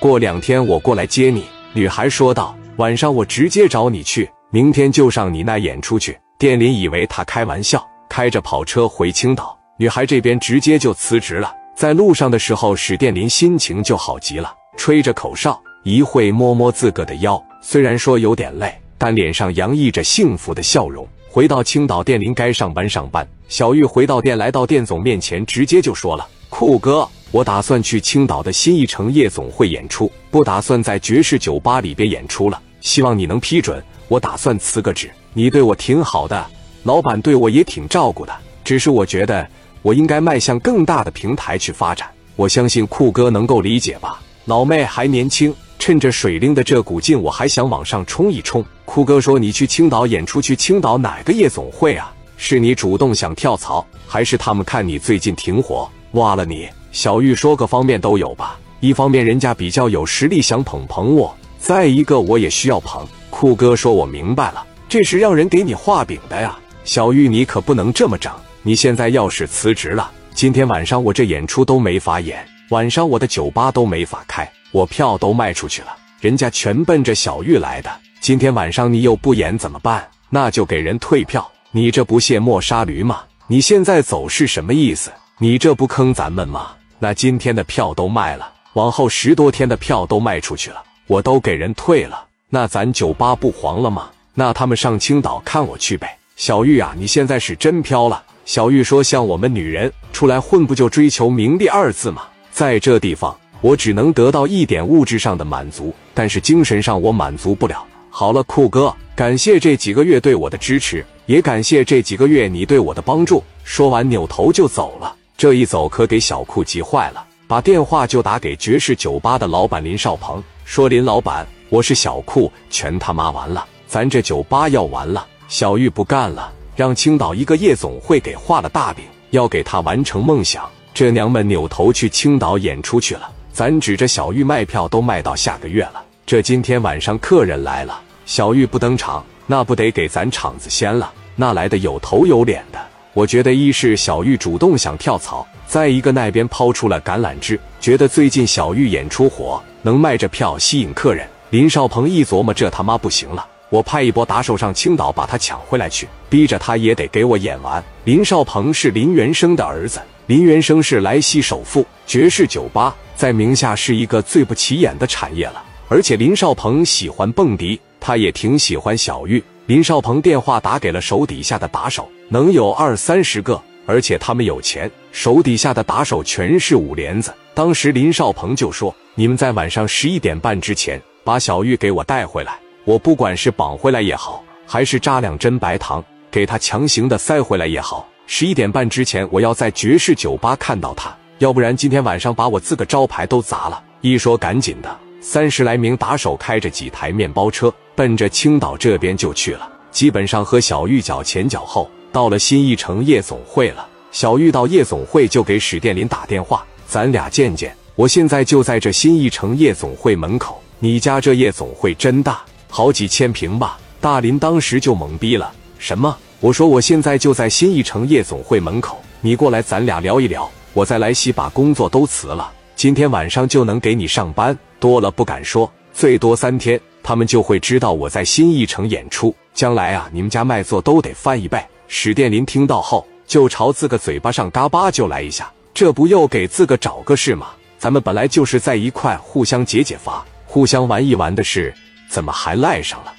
过两天我过来接你。”女孩说道。“晚上我直接找你去，明天就上你那演出去。”店林以为他开玩笑，开着跑车回青岛。女孩这边直接就辞职了。在路上的时候，史殿林心情就好极了，吹着口哨，一会摸摸自个的腰，虽然说有点累，但脸上洋溢着幸福的笑容。回到青岛，店林该上班上班。小玉回到店，来到店总面前，直接就说了：“酷哥，我打算去青岛的新艺城夜总会演出，不打算在爵士酒吧里边演出了，希望你能批准。我打算辞个职。你对我挺好的，老板对我也挺照顾的，只是我觉得。”我应该迈向更大的平台去发展，我相信酷哥能够理解吧。老妹还年轻，趁着水灵的这股劲，我还想往上冲一冲。酷哥说：“你去青岛演出，去青岛哪个夜总会啊？是你主动想跳槽，还是他们看你最近挺火，挖了你？”小玉说：“各方面都有吧。一方面人家比较有实力，想捧捧我；再一个我也需要捧。”酷哥说：“我明白了，这是让人给你画饼的呀。”小玉，你可不能这么整。你现在要是辞职了，今天晚上我这演出都没法演，晚上我的酒吧都没法开，我票都卖出去了，人家全奔着小玉来的。今天晚上你又不演怎么办？那就给人退票。你这不卸磨杀驴吗？你现在走是什么意思？你这不坑咱们吗？那今天的票都卖了，往后十多天的票都卖出去了，我都给人退了，那咱酒吧不黄了吗？那他们上青岛看我去呗。小玉啊，你现在是真飘了。小玉说：“像我们女人出来混，不就追求名利二字吗？在这地方，我只能得到一点物质上的满足，但是精神上我满足不了。”好了，酷哥，感谢这几个月对我的支持，也感谢这几个月你对我的帮助。说完，扭头就走了。这一走可给小酷急坏了，把电话就打给爵士酒吧的老板林少鹏，说：“林老板，我是小酷，全他妈完了，咱这酒吧要完了。”小玉不干了。让青岛一个夜总会给画了大饼，要给他完成梦想。这娘们扭头去青岛演出去了。咱指着小玉卖票都卖到下个月了。这今天晚上客人来了，小玉不登场，那不得给咱场子掀了？那来的有头有脸的。我觉得一是小玉主动想跳槽，再一个那边抛出了橄榄枝，觉得最近小玉演出火，能卖着票吸引客人。林少鹏一琢磨，这他妈不行了。我派一波打手上青岛把他抢回来去，逼着他也得给我演完。林少鹏是林元生的儿子，林元生是莱西首富，爵士酒吧在名下是一个最不起眼的产业了。而且林少鹏喜欢蹦迪，他也挺喜欢小玉。林少鹏电话打给了手底下的打手，能有二三十个，而且他们有钱，手底下的打手全是五连子。当时林少鹏就说：“你们在晚上十一点半之前把小玉给我带回来。”我不管是绑回来也好，还是扎两针白糖给他强行的塞回来也好，十一点半之前我要在爵士酒吧看到他，要不然今天晚上把我自个招牌都砸了。一说赶紧的，三十来名打手开着几台面包车，奔着青岛这边就去了。基本上和小玉脚前脚后，到了新一城夜总会了。小玉到夜总会就给史殿林打电话：“咱俩见见，我现在就在这新一城夜总会门口。你家这夜总会真大。”好几千平吧，大林当时就懵逼了。什么？我说我现在就在新一城夜总会门口，你过来，咱俩聊一聊。我在莱西把工作都辞了，今天晚上就能给你上班，多了不敢说，最多三天，他们就会知道我在新一城演出。将来啊，你们家卖座都得翻一倍。史殿林听到后，就朝自个嘴巴上嘎巴就来一下，这不又给自个找个事吗？咱们本来就是在一块互相解解乏、互相玩一玩的事。怎么还赖上了？